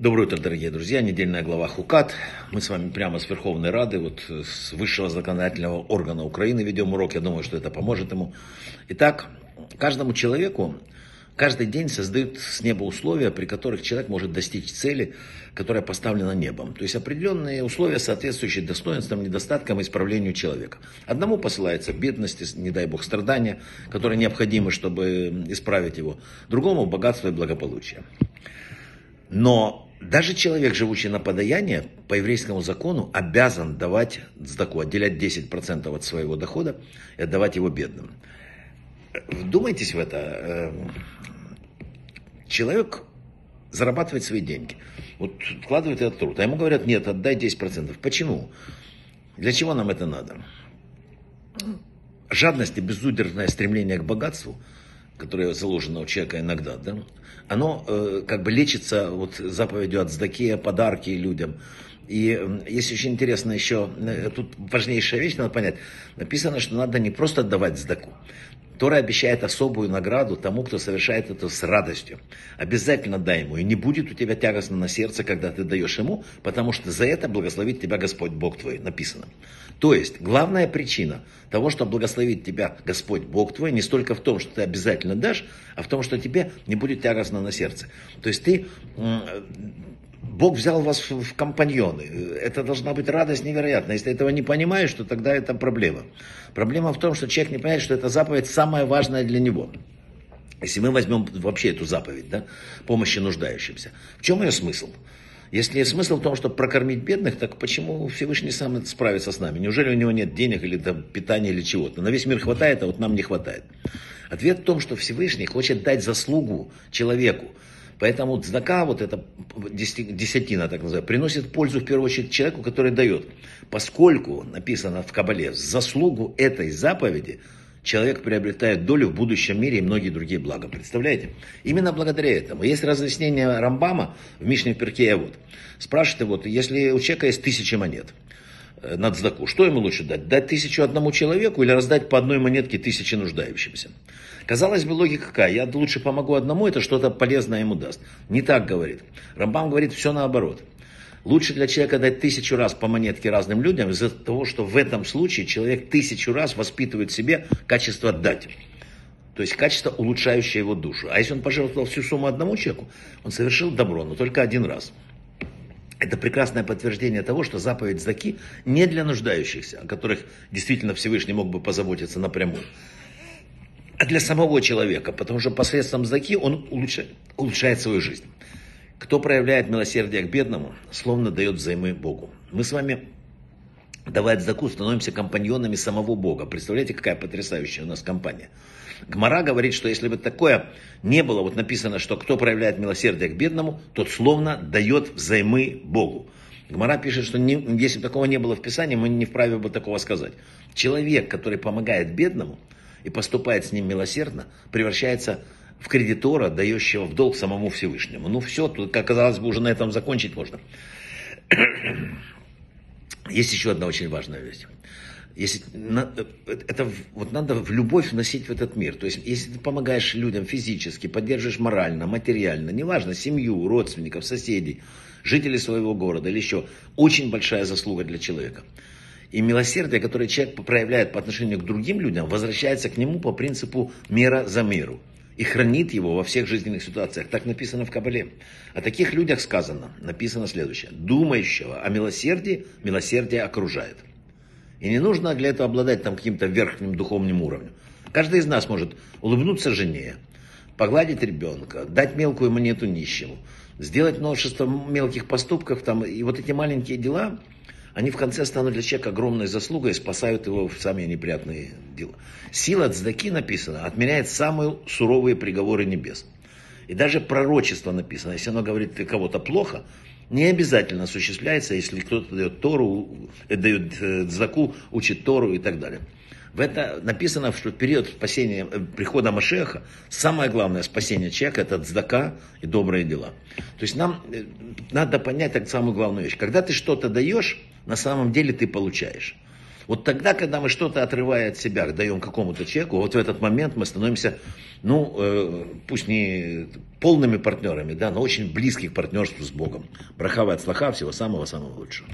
Доброе утро, дорогие друзья. Недельная глава Хукат. Мы с вами прямо с Верховной Рады, вот с высшего законодательного органа Украины ведем урок. Я думаю, что это поможет ему. Итак, каждому человеку каждый день создают с неба условия, при которых человек может достичь цели, которая поставлена небом. То есть определенные условия, соответствующие достоинствам, недостаткам и исправлению человека. Одному посылается бедность, не дай бог страдания, которые необходимы, чтобы исправить его. Другому богатство и благополучие. Но даже человек, живущий на подаяние, по еврейскому закону обязан давать сдаку, отделять 10% от своего дохода и отдавать его бедным. Вдумайтесь в это. Эм, человек зарабатывает свои деньги. Вот вкладывает этот труд. А ему говорят, нет, отдай 10%. Почему? Для чего нам это надо? Жадность и безудержное стремление к богатству – которое заложено у человека иногда, да, оно э, как бы лечится вот заповедью от сдаки, подарки людям. И э, есть очень интересно еще, э, тут важнейшая вещь, надо понять, написано, что надо не просто отдавать сдаку, Тора обещает особую награду тому, кто совершает это с радостью. Обязательно дай ему. И не будет у тебя тягостно на сердце, когда ты даешь ему, потому что за это благословит тебя Господь Бог твой. Написано. То есть, главная причина того, что благословит тебя Господь Бог твой, не столько в том, что ты обязательно дашь, а в том, что тебе не будет тягостно на сердце. То есть ты Бог взял вас в компаньоны. Это должна быть радость невероятная. Если этого не понимаешь, то тогда это проблема. Проблема в том, что человек не понимает, что эта заповедь самая важная для него. Если мы возьмем вообще эту заповедь, да, помощи нуждающимся, в чем ее смысл? Если смысл в том, чтобы прокормить бедных, так почему Всевышний сам справится с нами? Неужели у него нет денег или там, питания или чего-то? На весь мир хватает, а вот нам не хватает. Ответ в том, что Всевышний хочет дать заслугу человеку. Поэтому цдака, вот эта десятина, так называемая, приносит пользу в первую очередь человеку, который дает. Поскольку написано в Кабале, заслугу этой заповеди человек приобретает долю в будущем мире и многие другие блага. Представляете? Именно благодаря этому. Есть разъяснение Рамбама в Мишне Перкея. Вот. Спрашивает, вот, если у человека есть тысячи монет, э, на цдаку. Что ему лучше дать? Дать тысячу одному человеку или раздать по одной монетке тысячи нуждающимся? Казалось бы, логика какая? Я лучше помогу одному, это что-то полезное ему даст. Не так говорит. Рамбам говорит все наоборот. Лучше для человека дать тысячу раз по монетке разным людям из-за того, что в этом случае человек тысячу раз воспитывает в себе качество дать. То есть качество, улучшающее его душу. А если он пожертвовал всю сумму одному человеку, он совершил добро, но только один раз. Это прекрасное подтверждение того, что заповедь Заки не для нуждающихся, о которых действительно Всевышний мог бы позаботиться напрямую, а для самого человека, потому что посредством заки он улучшает, улучшает свою жизнь. Кто проявляет милосердие к бедному, словно дает взаймы Богу. Мы с вами, давая заку, становимся компаньонами самого Бога. Представляете, какая потрясающая у нас компания. Гмара говорит, что если бы такое не было, вот написано, что кто проявляет милосердие к бедному, тот словно дает взаймы Богу. Гмара пишет, что не, если бы такого не было в Писании, мы не вправе бы такого сказать. Человек, который помогает бедному, и поступает с ним милосердно, превращается в кредитора, дающего в долг самому Всевышнему. Ну все, тут, как казалось бы, уже на этом закончить можно. Есть еще одна очень важная вещь. Если, это вот надо в любовь вносить в этот мир. То есть, если ты помогаешь людям физически, поддерживаешь морально, материально, неважно, семью, родственников, соседей, жителей своего города или еще, очень большая заслуга для человека. И милосердие, которое человек проявляет по отношению к другим людям, возвращается к нему по принципу мера за меру. И хранит его во всех жизненных ситуациях. Так написано в Кабале. О таких людях сказано, написано следующее. Думающего о милосердии, милосердие окружает. И не нужно для этого обладать там каким-то верхним духовным уровнем. Каждый из нас может улыбнуться жене, погладить ребенка, дать мелкую монету нищему, сделать множество мелких поступков. Там, и вот эти маленькие дела, они в конце станут для человека огромной заслугой и спасают его в самые неприятные дела. Сила Цдаки написано, отменяет самые суровые приговоры небес. И даже пророчество написано, если оно говорит для кого-то плохо, не обязательно осуществляется, если кто-то дает Тору, э, дает э, Цдаку, учит Тору и так далее. В это написано, что период спасения, э, прихода Машеха, самое главное спасение человека – это цдака и добрые дела. То есть нам надо понять так самую главную вещь. Когда ты что-то даешь, на самом деле ты получаешь. Вот тогда, когда мы что-то отрывая от себя, даем какому-то человеку, вот в этот момент мы становимся, ну, э, пусть не полными партнерами, да, но очень близких партнерств с Богом. Брахава от слаха, всего самого-самого лучшего.